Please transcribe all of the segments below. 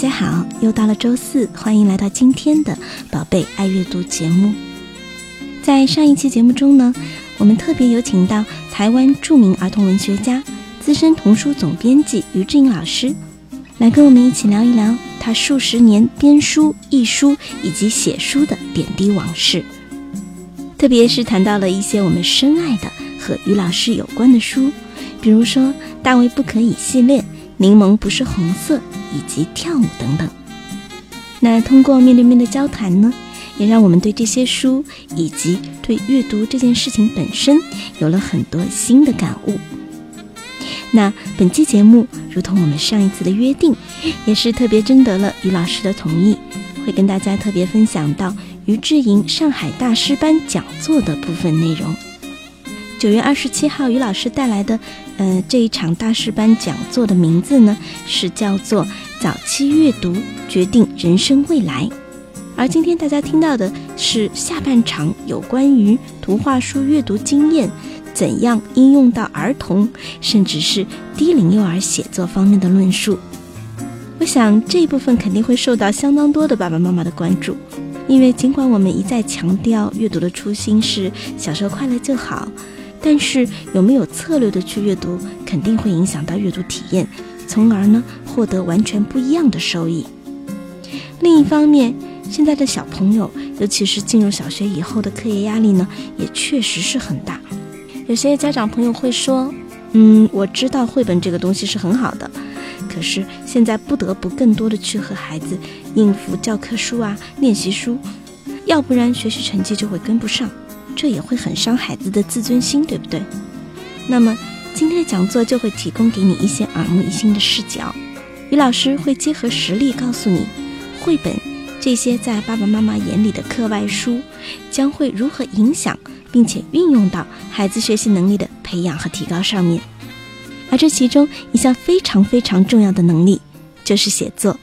大家好，又到了周四，欢迎来到今天的宝贝爱阅读节目。在上一期节目中呢，我们特别有请到台湾著名儿童文学家、资深童书总编辑于志颖老师，来跟我们一起聊一聊他数十年编书、译书以及写书的点滴往事。特别是谈到了一些我们深爱的和于老师有关的书，比如说《大卫不可以》系列，《柠檬不是红色》。以及跳舞等等。那通过面对面的交谈呢，也让我们对这些书以及对阅读这件事情本身有了很多新的感悟。那本期节目，如同我们上一次的约定，也是特别征得了于老师的同意，会跟大家特别分享到于志莹上海大师班讲座的部分内容。九月二十七号，于老师带来的，呃，这一场大师班讲座的名字呢，是叫做“早期阅读决定人生未来”。而今天大家听到的是下半场有关于图画书阅读经验怎样应用到儿童，甚至是低龄幼儿写作方面的论述。我想这一部分肯定会受到相当多的爸爸妈妈的关注，因为尽管我们一再强调阅读的初心是小时候快乐就好。但是有没有策略的去阅读，肯定会影响到阅读体验，从而呢获得完全不一样的收益。另一方面，现在的小朋友，尤其是进入小学以后的课业压力呢，也确实是很大。有些家长朋友会说：“嗯，我知道绘本这个东西是很好的，可是现在不得不更多的去和孩子应付教科书啊、练习书，要不然学习成绩就会跟不上。”这也会很伤孩子的自尊心，对不对？那么今天的讲座就会提供给你一些耳目一新的视角。于老师会结合实例告诉你，绘本这些在爸爸妈妈眼里的课外书，将会如何影响并且运用到孩子学习能力的培养和提高上面。而这其中一项非常非常重要的能力，就是写作。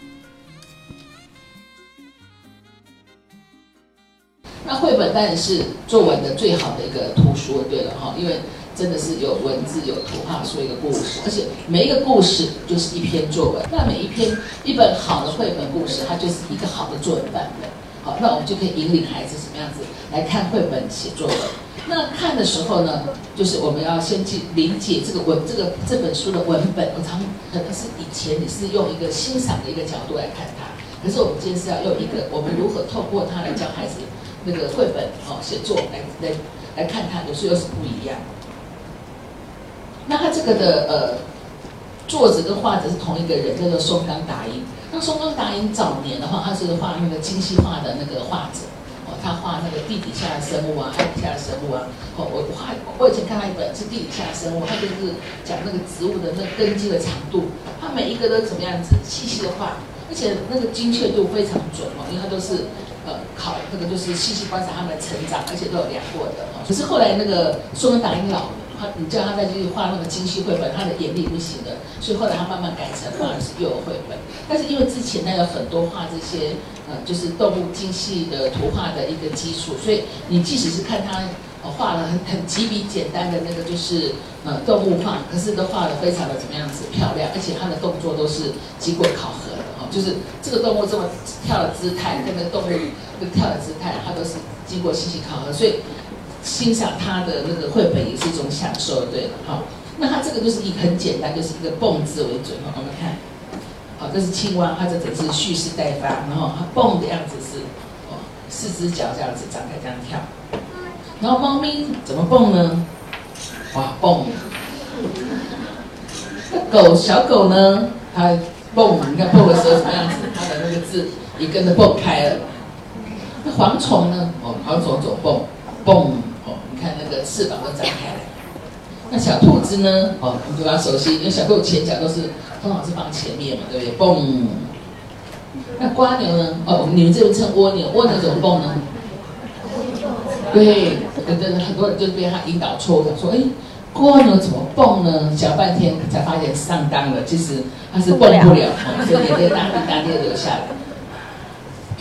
当然是作文的最好的一个图书，对了哈，因为真的是有文字、有图画说一个故事，而且每一个故事就是一篇作文。那每一篇一本好的绘本故事，它就是一个好的作文版本。好，那我们就可以引领孩子什么样子来看绘本写作文。那看的时候呢，就是我们要先去理解这个文这个这本书的文本。我常可能是以前你是用一个欣赏的一个角度来看它，可是我们今天是要用一个我们如何透过它来教孩子。那个绘本哦，写作来来来看它，有时候又是不一样。那他这个的呃，作者跟画者是同一个人，叫做松冈达英。那松冈达英早年的话，他是画那个精细化的那个画者哦，他画那个地底下的生物啊，海底下的生物啊。哦，我画我以前看到一本是地底下的生物，他就是讲那个植物的那根基的长度，他每一个都怎么样子细细的画，而且那个精确度非常准哦，因为他都是。呃，考那个就是细细观察他们的成长，而且都有量过的。可是后来那个苏文达英老了，他你叫他再去画那个精细绘本，他的眼力不行了，所以后来他慢慢改成画的是幼儿绘本。但是因为之前呢有很多画这些呃，就是动物精细的图画的一个基础，所以你即使是看他画了很很几笔简单的那个就是呃动物画，可是都画的非常的怎么样子漂亮，而且他的动作都是经过考核的。就是这个动物这么跳的姿态，跟那个动物那个跳的姿态，它都是经过细细考核，所以欣赏它的那个绘本也是一种享受，对了，好，那它这个就是以很简单，就是一个蹦字为准，哈，我们看，好，这是青蛙，它这只是蓄势待发，然后它蹦的样子是，四只脚这样子张开这样跳，然后猫咪怎么蹦呢？哇，蹦，那狗小狗呢？它。蹦，你看蹦的时候什么样子？它的那个字也跟着蹦开了。那蝗虫呢？哦，蝗虫走蹦，蹦哦，你看那个翅膀都展开了。那小兔子呢？哦，你就要熟悉，因为小兔前脚都是通常是放前面嘛，对不对？蹦，那瓜牛呢？哦，你们这边称蜗牛，蜗牛怎么蹦呢？对，很多很多人就是被他引导错误，说哎，蜗牛怎么蹦呢？想半天才发现上当了，其实它是蹦不了，所以眼泪大滴大滴的流下来。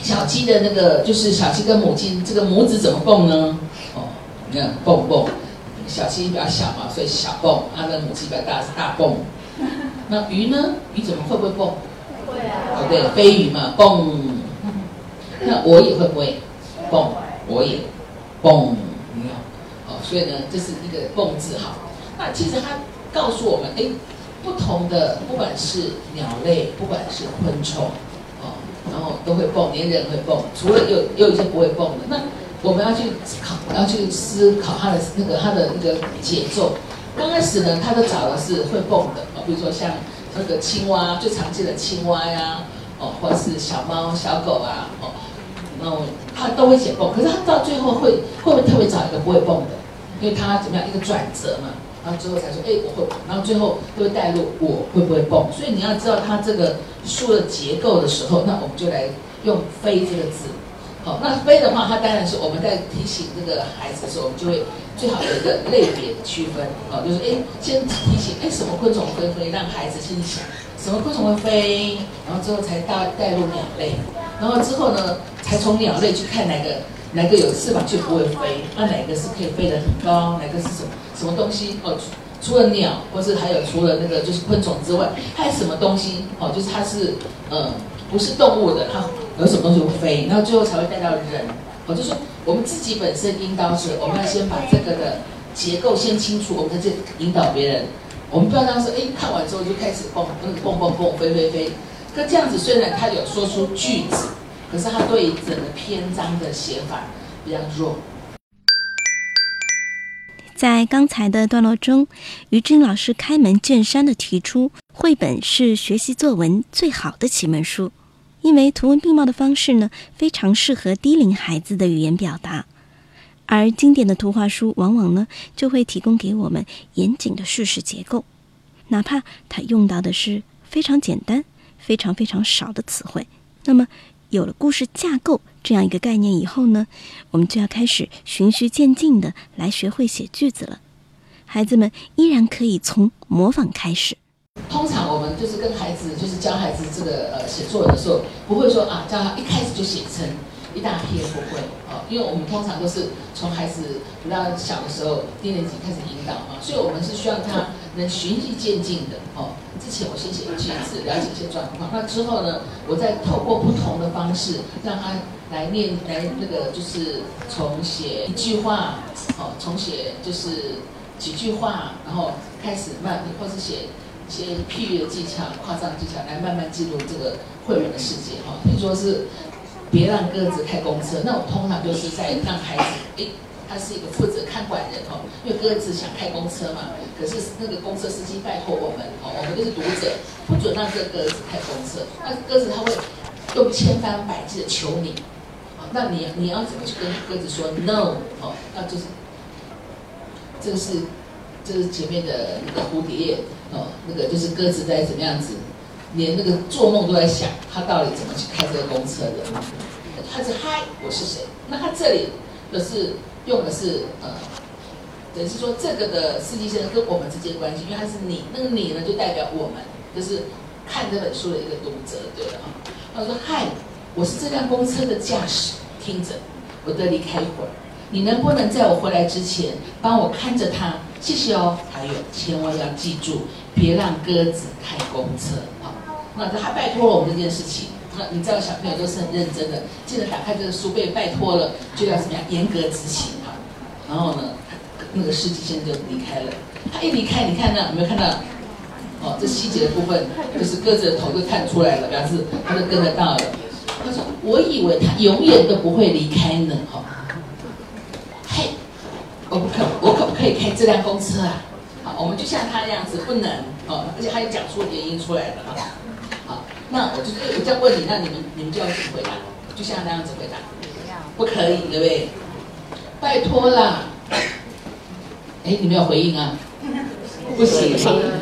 小鸡的那个就是小鸡跟母鸡，这个母子怎么蹦呢？哦，你看蹦蹦，小鸡比较小嘛，所以小蹦；它的母鸡比较大，是大蹦。那鱼呢？鱼怎么会不会蹦？会啊。哦，对，飞鱼嘛，蹦。那我也会不会蹦？我也蹦。你看，哦，所以呢，这是一个蹦字哈。那其实它告诉我们，哎，不同的，不管是鸟类，不管是昆虫。哦然后都会蹦，连人会蹦，除了有有一些不会蹦的。那我们要去考，要去思考它的那个它的那个节奏。刚开始呢，他都找的是会蹦的哦，比如说像那个青蛙，最常见的青蛙呀，哦，或者是小猫、小狗啊，哦，那他都会写蹦。可是他到最后会会不会特别找一个不会蹦的？因为他怎么样一个转折嘛。然后之后才说，哎，我会。然后最后就会带入我会不会蹦。所以你要知道它这个书的结构的时候，那我们就来用“飞”这个字。好，那“飞”的话，它当然是我们在提醒这个孩子的时候，我们就会最好的一个类别区分。好，就是哎，先提醒，哎，什么昆虫会飞，让孩子先想什么昆虫会飞，然后之后才带带入鸟类，然后之后呢，才从鸟类去看哪个。哪个有翅膀就不会飞？那哪个是可以飞得很高？哪个是什么什么东西？哦，除了鸟，或是还有除了那个就是昆虫之外，还有什么东西？哦，就是它是呃不是动物的，它有什么东西会飞？然后最后才会带到人。哦，就是我们自己本身应当是我们要先把这个的结构先清楚，我们再去引导别人。我们不要当时哎看完之后就开始蹦蹦蹦蹦飞飞飞。可这样子虽然他有说出句子。可是他对整个篇章的写法比较弱。在刚才的段落中，于军老师开门见山的提出，绘本是学习作文最好的启蒙书，因为图文并茂的方式呢，非常适合低龄孩子的语言表达，而经典的图画书往往呢，就会提供给我们严谨的叙事结构，哪怕它用到的是非常简单、非常非常少的词汇，那么。有了故事架构这样一个概念以后呢，我们就要开始循序渐进的来学会写句子了。孩子们依然可以从模仿开始。通常我们就是跟孩子，就是教孩子这个呃写作文的时候，不会说啊叫他一开始就写成一大篇，不会哦，因为我们通常都是从孩子比较小的时候低年级开始引导嘛，所以我们是需要他能循序渐进的哦。之前我先写句子，了解一些状况。那之后呢，我再透过不同的方式，让他来念，来那个就是重写一句话，哦，重写就是几句话，然后开始慢，或是写一些譬喻的技巧、夸张技巧，来慢慢进入这个绘本的世界。哈，比如说是别让鸽子开公车，那我通常就是在让孩子，诶。他是一个负责看管人哦，因为鸽子想开公车嘛，可是那个公车司机拜托我们哦，我们就是读者，不准让这个鸽子开公车。那鸽子他会用千方百计的求你，那你你要怎么去跟鸽子说 no 哦？那就是这个是这是前面的那个蝴蝶哦，那个就是鸽子在怎么样子，连那个做梦都在想，他到底怎么去开这个公车的？他是嗨，我是谁？那他这里的是。用的是呃，等于是说这个的司机先生跟我们之间关系，因为他是你，那个你呢就代表我们，就是看这本书的一个读者，对了啊。他说：“嗨，我是这辆公车的驾驶，听着，我得离开一会儿，你能不能在我回来之前帮我看着他？谢谢哦。还有，千万要记住，别让鸽子开公车。啊，那他拜托了我们这件事情。”那你知道小朋友都是很认真的，记得打开这个书被拜托了，就要怎么样严格执行哈。然后呢，那个司机先生就离开了。他一离开，你看到有没有看到？哦，这细节的部分就是鸽子的头就探出来了，表示他就跟得到了。他说：“我以为他永远都不会离开呢。”哈，嘿，我不可，我可不可以开这辆公车啊？好，我们就像他那样子，不能哦，而且他又讲出原因出来了哈。那我就我这样问你，那你们你们就要怎么回答？就像那样子回答，不可以，对不对？拜托啦！哎，你没有回应啊？不行，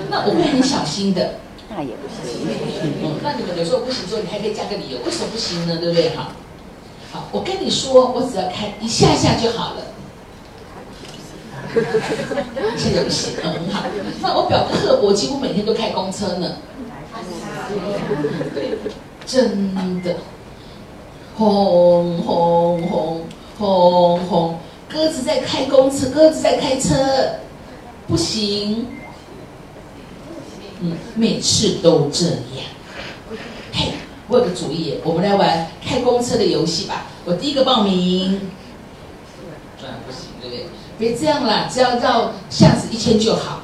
那我会很小心的，那也不行。那你们有时候不行，说你还可以加个理由，为什么不行呢？对不对？哈，好，我跟你说，我只要开一下下就好了。现在不行，嗯，很好。那我表哥赫伯几乎每天都开公车呢。真的，轰轰轰轰轰，鸽子在开公车，鸽子在开车，不行。嗯，每次都这样。嘿，我有个主意，我们来玩开公车的游戏吧。我第一个报名。当然不行，对不对？别这样啦，只要到下次一千就好。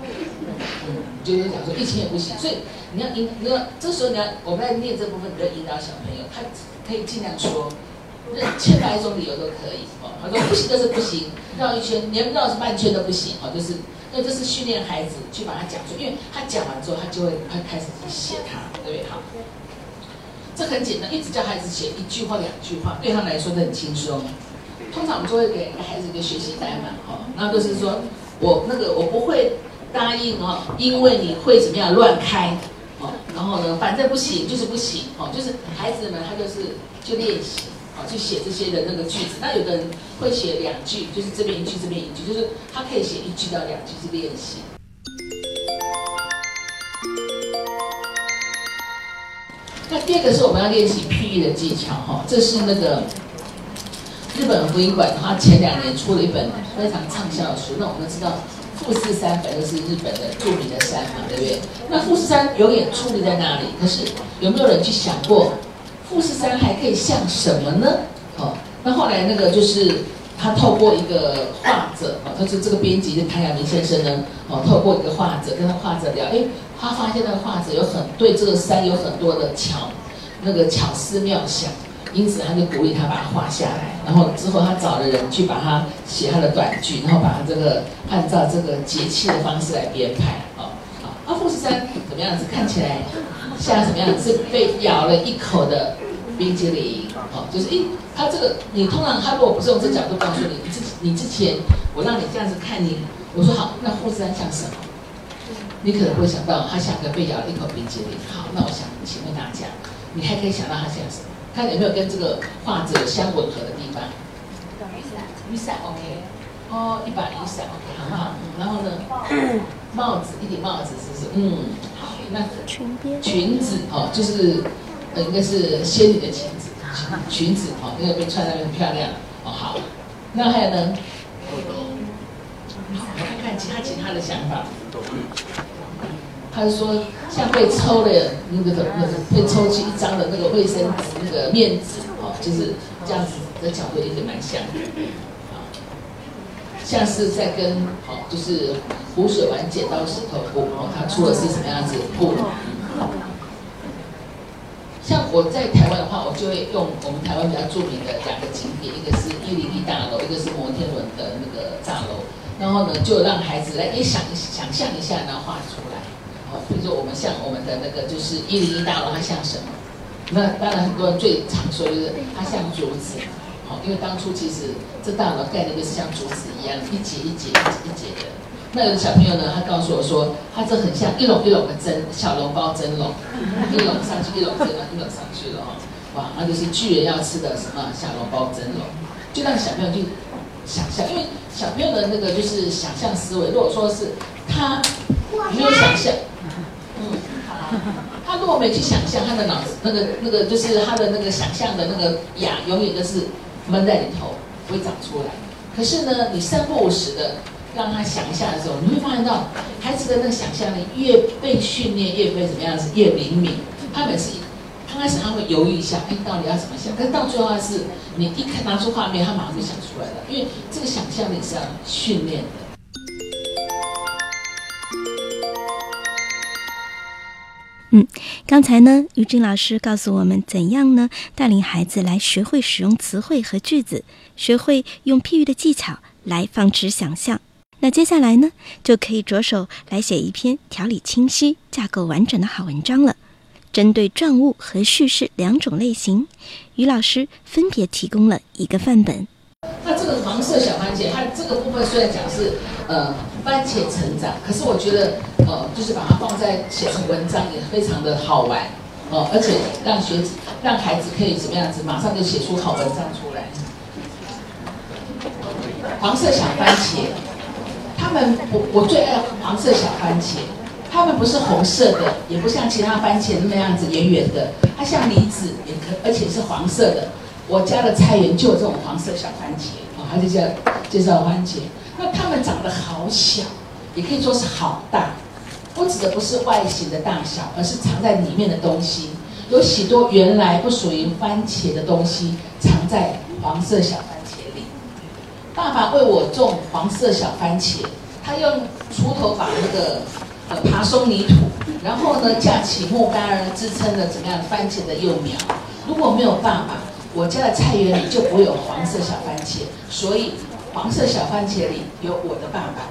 嗯，就是讲说一千也不行，所以你要引，你要这时候你要我们在念这部分，你要引导小朋友，他可以尽量说，千百种理由都可以。哦，他说不行就是不行，绕一圈连绕半圈都不行。哦，就是。那这是训练孩子去把它讲出，因为他讲完之后，他就会他开始写它，对不对？好，这很简单，一直叫孩子写一句话、两句话，对他来说都很轻松。通常我们就会给孩子一个学习单嘛，哦，那就是说我那个我不会答应哦，因为你会怎么样乱开，哦，然后呢，反正不行就是不行，哦，就是孩子们他就是就练习。哦，去写这些的那个句子。那有的人会写两句，就是这边一句，这边一句，就是他可以写一句到两句去练习。那第二个是我们要练习譬喻的技巧哈，这是那个日本福音馆，他前两年出了一本非常畅销的书。那我们都知道富士山本就是日本的著名的山嘛，对不对？那富士山永远矗立在那里，可是有没有人去想过？富士山还可以像什么呢？哦，那后来那个就是他透过一个画者，哦，他是这个编辑的谭亚明先生呢，哦，透过一个画者跟他画者聊，哎，他发现那个画者有很对这个山有很多的巧，那个巧思妙想，因此他就鼓励他把它画下来，然后之后他找了人去把它写他的短句，然后把他这个按照这个节气的方式来编排，哦，好，啊，富士山怎么样子？看起来。像什么样子是被咬了一口的冰激凌，哦，就是一，他这个你通常他如果不是用这角度告诉你，你之你之前我让你这样子看你，我说好，那富士山像什么？你可能会想到它像个被咬了一口冰激凌。好，那我想请问大家，你还可以想到它像什么？看有没有跟这个画者相吻合的地方？雨伞，雨伞，OK，哦，一把雨伞，OK，很好。然后呢，帽子，一顶帽子，是不是？嗯。好那裙边裙子哦，就是呃，应该是仙女的裙子，裙子哦，那个被穿的很漂亮哦。好，那还有呢？好，我看看其他其他的想法。他是说像被抽了那个的那个被抽去一张的那个卫生纸那个面纸哦，就是这样子的角度也是蛮像的。啊像是在跟好，就是湖水玩剪刀石头布哦，他出的是什么样子布？像我在台湾的话，我就会用我们台湾比较著名的两个景点，一个是一零一大楼，一个是摩天轮的那个大楼。然后呢，就让孩子来也想想象一下，然后画出来。比如说我们像我们的那个就是一零一大楼，它像什么？那当然很多人最常说就是它像竹子。好，因为当初其实这大楼盖的就是像竹子一样，一节一节一节一节的。那有的小朋友呢，他告诉我说，他这很像一笼一笼的蒸小笼包蒸笼，一笼上去，一笼蒸了，一笼上去了哦。哇，那就是巨人要吃的什么小笼包蒸笼，就让小朋友去想象，因为小朋友的那个就是想象思维。如果说是他没有想象，他如果没去想象，他的脑子那个那个就是他的那个想象的那个牙，永远都是。闷在里头不会长出来，可是呢，你三不五时的让他想一下的时候，你会发现到孩子的那个想象力越被训练，越被怎么样子越灵敏。他每次刚开始他会犹豫一下，哎，到底要怎么想？可是到最后他是你一看拿出画面，他马上就想出来了，因为这个想象力是要训练的。嗯，刚才呢，于静老师告诉我们怎样呢带领孩子来学会使用词汇和句子，学会用譬喻的技巧来放置想象。那接下来呢，就可以着手来写一篇条理清晰、架构完整的好文章了。针对状物和叙事两种类型，于老师分别提供了一个范本。那这个黄色小番茄，它这个部分虽然讲是呃番茄成长，可是我觉得呃就是把它放在写成文章也非常的好玩哦，而且让学让孩子可以怎么样子，马上就写出好文章出来。黄色小番茄，他们我我最爱黄色小番茄，他们不是红色的，也不像其他番茄那么样子圆圆的，它像梨子，也可而且是黄色的。我家的菜园就有这种黄色小番茄，啊，它就叫介绍番茄。那它们长得好小，也可以说是好大。我指的不是外形的大小，而是藏在里面的东西。有许多原来不属于番茄的东西，藏在黄色小番茄里。爸爸为我种黄色小番茄，他用锄头把那个呃爬松泥土，然后呢架起木杆儿支撑着怎么样番茄的幼苗。如果没有爸爸，我家的菜园里就不会有黄色小番茄，所以黄色小番茄里有我的爸爸。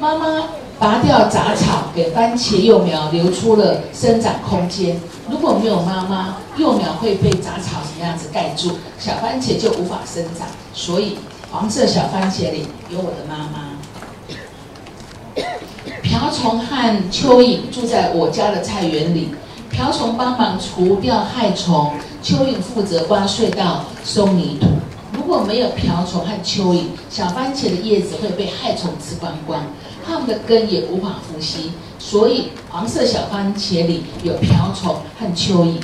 妈妈拔掉杂草，给番茄幼苗留出了生长空间。如果没有妈妈，幼苗会被杂草什么样子盖住，小番茄就无法生长。所以黄色小番茄里有我的妈妈。瓢虫和蚯蚓住在我家的菜园里，瓢虫帮忙除掉害虫，蚯蚓负责挖隧道、松泥土。如果没有瓢虫和蚯蚓，小番茄的叶子会被害虫吃光光。它们的根也无法呼吸，所以黄色小番茄里有瓢虫和蚯蚓。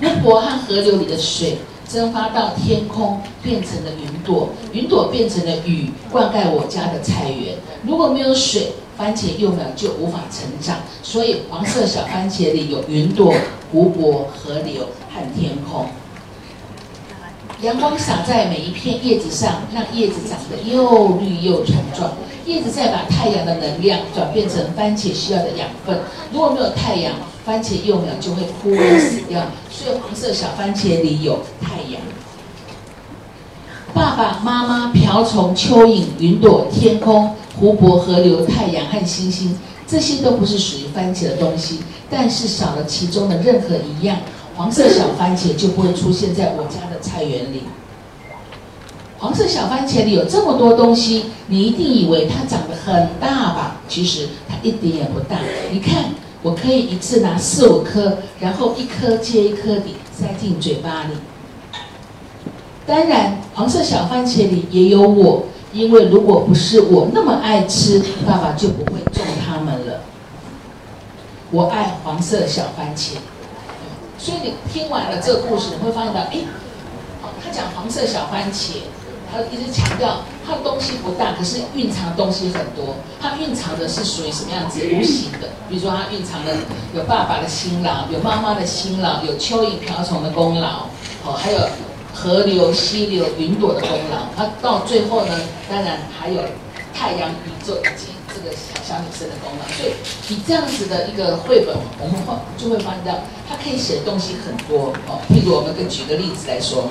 湖泊和河流里的水蒸发到天空，变成了云朵，云朵变成了雨，灌溉我家的菜园。如果没有水，番茄幼苗就无法成长。所以黄色小番茄里有云朵、湖泊、河流和天空。阳光洒在每一片叶子上，让叶子长得又绿又强壮。叶子再把太阳的能量转变成番茄需要的养分。如果没有太阳，番茄幼苗就会枯萎死掉。所以黄色小番茄里有太阳。爸爸妈妈、瓢虫、蚯蚓、云朵、天空、湖泊、河流、太阳和星星，这些都不是属于番茄的东西。但是少了其中的任何一样，黄色小番茄就不会出现在我家的菜园里。黄色小番茄里有这么多东西，你一定以为它长得很大吧？其实它一点也不大。你看，我可以一次拿四五颗，然后一颗接一颗地塞进嘴巴里。当然，黄色小番茄里也有我，因为如果不是我那么爱吃，爸爸就不会种它们了。我爱黄色小番茄，所以你听完了这个故事，你会发现到，哎，他讲黄色小番茄。他一直强调，他的东西不大，可是蕴藏的东西很多。他蕴藏的是属于什么样子？无形的，比如说他蕴藏了有爸爸的辛劳，有妈妈的辛劳，有蚯蚓、瓢虫的功劳，哦，还有河流、溪流、云朵的功劳。那到最后呢，当然还有太阳、宇宙以及这个小小女生的功劳。所以以这样子的一个绘本，我们会就会发现到，他可以写的东西很多哦。譬如我们跟举个例子来说。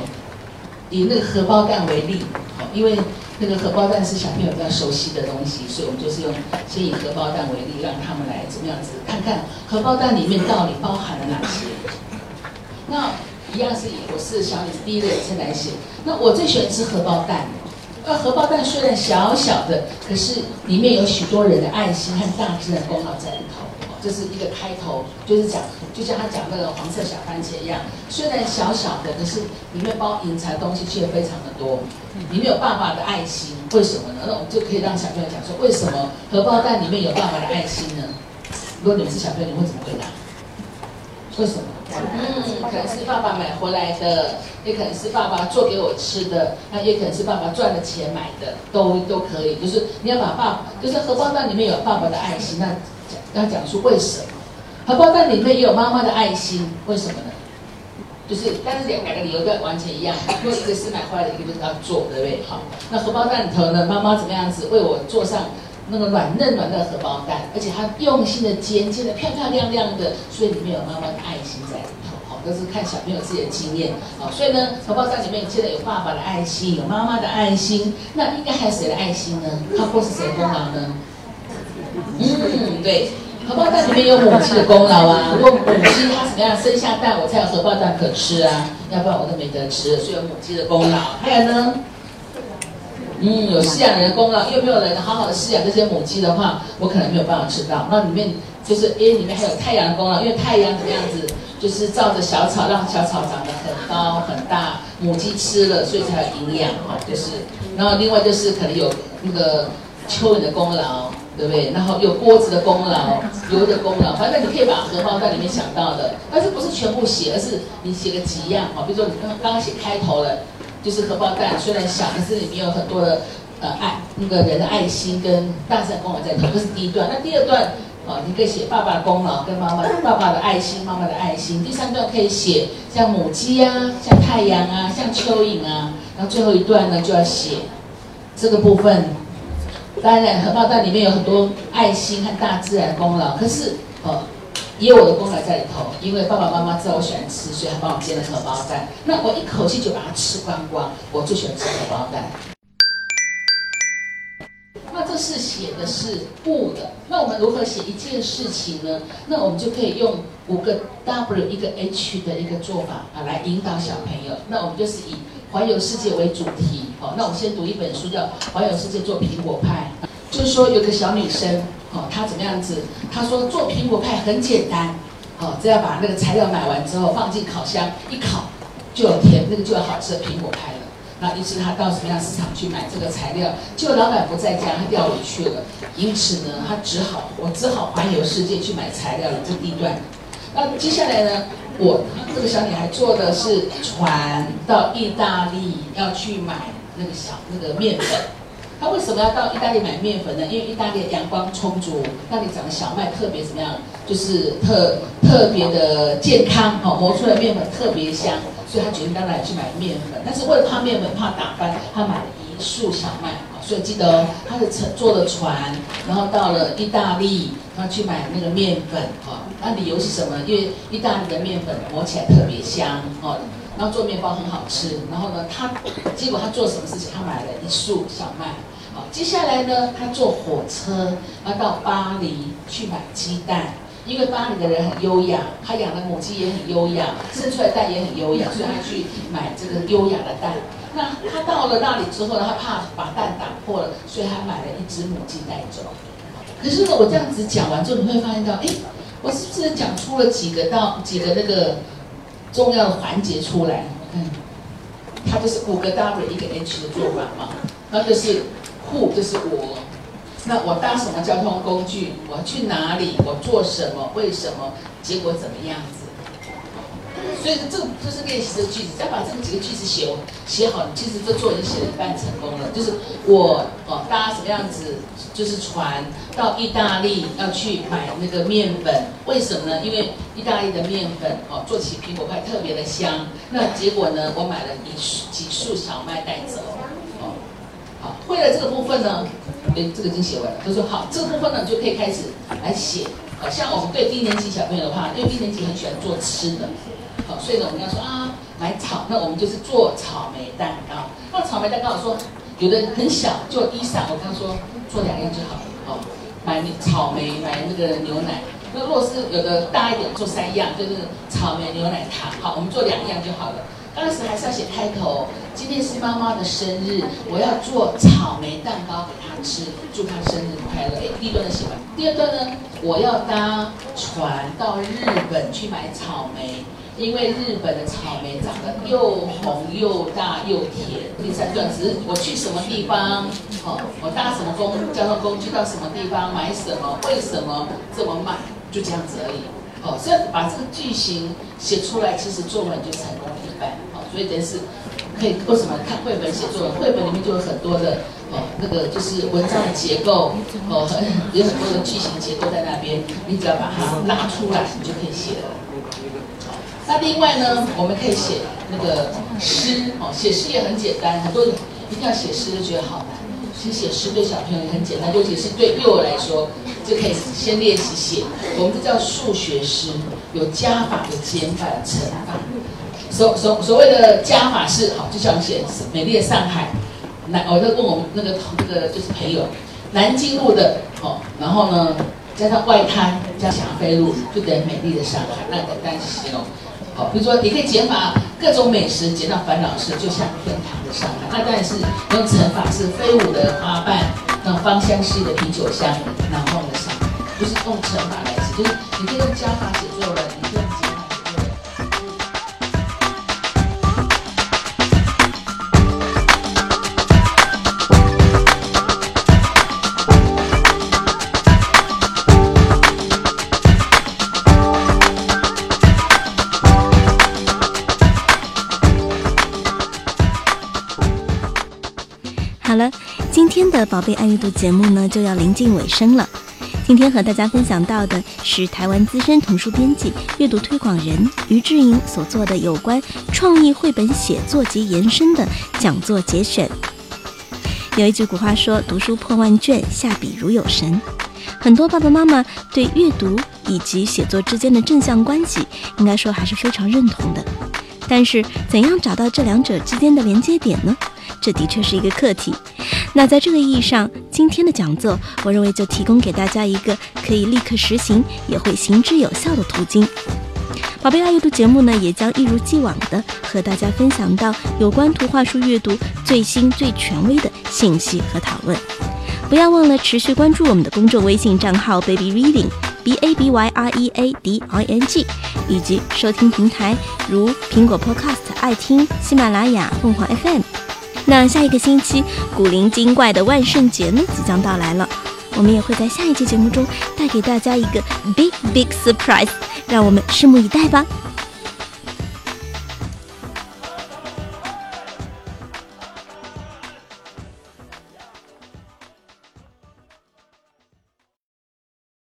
以那个荷包蛋为例，哦，因为那个荷包蛋是小朋友比较熟悉的东西，所以我们就是用先以荷包蛋为例，让他们来怎么样子看看荷包蛋里面到底包含了哪些。那一样是以我是小李第一个先来写。那我最喜欢吃荷包蛋，那荷包蛋虽然小小的，可是里面有许多人的爱心和大自然功劳在里头。这是一个开头，就是讲，就像他讲那个黄色小番茄一样，虽然小小的，可是里面包隐藏的东西却非常的多。里面有爸爸的爱心，为什么呢？那我们就可以让小朋友讲说，为什么荷包蛋里面有爸爸的爱心呢？如果你们是小朋友，你会怎么回答？为什么？嗯，可能是爸爸买回来的，也可能是爸爸做给我吃的，那也可能是爸爸赚的钱买的，都都可以。就是你要把爸，就是荷包蛋里面有爸爸的爱心，那。要讲述为什么荷包蛋里面也有妈妈的爱心？为什么呢？就是，但是两两个理由都完全一样。因为一个是买回来的，一个就是要做，对不对？好，那荷包蛋头呢，妈妈怎么样子为我做上那个软嫩软的荷包蛋，而且它用心的煎，煎的漂漂亮亮的，所以里面有妈妈的爱心在里头。好，都是看小朋友自己的经验。好，所以呢，荷包蛋里面现在有爸爸的爱心，有妈妈的爱心，那应该还有谁的爱心呢？他或是谁功劳呢？嗯，对。荷包蛋里面有母亲的功劳啊！如果母亲她怎么样生下蛋，我才有荷包蛋可吃啊，要不然我都没得吃。所以有母亲的功劳。还有呢，嗯，有饲养人的功劳，又没有人好好的饲养这些母鸡的话，我可能没有办法吃到。那里面就是因为里面还有太阳的功劳，因为太阳怎么样子，就是照着小草，让小草长得很高很大，母鸡吃了，所以才有营养哈。就是，然后另外就是可能有那个蚯蚓的功劳。对不对？然后有锅子的功劳，油的功劳，反正你可以把荷包蛋里面想到的，但是不是全部写，而是你写个几样啊？比如说你刚刚刚写开头了，就是荷包蛋虽然小，但是里面有很多的呃爱，那个人的爱心跟大善功劳在里面，这是第一段。那第二段啊，你可以写爸爸的功劳跟妈妈爸爸的爱心，妈妈的爱心。第三段可以写像母鸡啊，像太阳啊，像蚯蚓啊。然后最后一段呢，就要写这个部分。当然，荷包蛋里面有很多爱心和大自然功劳，可是，呃，也有我的功劳在里头。因为爸爸妈妈知道我喜欢吃，所以他帮我煎了荷包蛋。那我一口气就把它吃光光。我最喜欢吃荷包蛋。那这是写的是不的。那我们如何写一件事情呢？那我们就可以用五个 W 一个 H 的一个做法啊，来引导小朋友。那我们就是以。环游世界为主题，好，那我们先读一本书，叫《环游世界做苹果派》。就是说，有个小女生，哦，他怎么样子？他说做苹果派很简单，哦，只要把那个材料买完之后放进烤箱一烤，就有甜，那个就有好吃的苹果派了。那于是他到什么样市场去买这个材料？结果老板不在家，他钓鱼去了。因此呢，他只好，我只好环游世界去买材料了。这第一段。那接下来呢？我这个小女孩坐的是船到意大利，要去买那个小那个面粉。他为什么要到意大利买面粉呢？因为意大利阳光充足，那里长的小麦特别怎么样？就是特特别的健康，哦，磨出来面粉特别香，所以他决定到那里去买面粉。但是为了怕面粉怕打翻，他买了一束小麦。所以记得他是乘坐的船，然后到了意大利，然后去买那个面粉，哈。那理由是什么？因为意大利的面粉磨起来特别香，哦，然后做面包很好吃。然后呢，他结果他做什么事情？他买了一束小麦，接下来呢，他坐火车要到巴黎去买鸡蛋，因为巴黎的人很优雅，他养的母鸡也很优雅，生出来蛋也很优雅，所以他去买这个优雅的蛋。那他到了那里之后呢，他怕把蛋打破了，所以他买了一只母鸡带走。可是呢，我这样子讲完之后，你会发现到，哎。我是不是讲出了几个到几个那个重要的环节出来？嗯，它就是五个 W 一个 H 的做法嘛。那就是 Who，就是我。那我搭什么交通工具？我去哪里？我做什么？为什么？结果怎么样子？所以这就是练习的句子，只要把这几个句子写写好，其实这作文写了一半成功了。就是我哦搭什么样子，就是船到意大利要去买那个面粉，为什么呢？因为意大利的面粉哦做起苹果派特别的香。那结果呢，我买了一束几束小麦带走。会了这个部分呢，哎，这个已经写完了。他说好，这个部分呢就可以开始来写。好像我们对低年级小朋友的话，因为低年级很喜欢做吃的。好，所以呢，我们要说啊，买草，那我们就是做草莓蛋糕。那草莓蛋糕，我说有的很小，就一上，我刚说做两样就好了。好，买草莓，买那个牛奶。那如果是有的大一点，做三样，就是草莓牛奶糖。好，我们做两样就好了。当时还是要写开头，今天是妈妈的生日，我要做草莓蛋糕给她吃，祝她生日快乐。哎，第一段的写完，第二段呢，我要搭船到日本去买草莓。因为日本的草莓长得又红又大又甜。第三段只是我去什么地方，哦，我搭什么公交通工具到什么地方买什么，为什么这么慢，就这样子而已。哦，所以把这个句型写出来，其实作文就成功了一半。哦，所以等于是可以为什么看绘本写作文？绘本里面就有很多的哦，那个就是文章的结构，哦，有很多的句型结构在那边，你只要把它拉出来，你就可以写了。那另外呢，我们可以写那个诗哦，写诗也很简单。很多人一定要写诗就觉得好难，其实写诗对小朋友也很简单，尤其是对幼儿来说，就可以先练习写。我们这叫数学诗，有加法、有减法、乘法。所所所谓的加法是好，就像写美丽的上海，南我在问我们那个那个就是朋友，南京路的哦，然后呢加上外滩加霞飞路，就等于美丽的上海，那简单形容。好，比如说你可以减法各种美食，减到烦恼事，就像天堂的上海。那当然是用乘法是飞舞的花瓣，那芳香系的啤酒香，难忘的上海，不是用乘法来写，就是你可以用加法写作文，你可以宝贝爱阅读节目呢就要临近尾声了。今天和大家分享到的是台湾资深童书编辑、阅读推广人于志莹所做的有关创意绘本写作及延伸的讲座节选。有一句古话说：“读书破万卷，下笔如有神。”很多爸爸妈妈对阅读以及写作之间的正向关系，应该说还是非常认同的。但是，怎样找到这两者之间的连接点呢？这的确是一个课题。那在这个意义上，今天的讲座，我认为就提供给大家一个可以立刻实行，也会行之有效的途径。宝贝爱阅读节目呢，也将一如既往的和大家分享到有关图画书阅读最新最权威的信息和讨论。不要忘了持续关注我们的公众微信账号 Baby Reading B A B Y R E A D I N G，以及收听平台如苹果 Podcast、爱听、喜马拉雅、凤凰 FM。那下一个星期，古灵精怪的万圣节呢即将到来了，我们也会在下一期节目中带给大家一个 big big surprise，让我们拭目以待吧。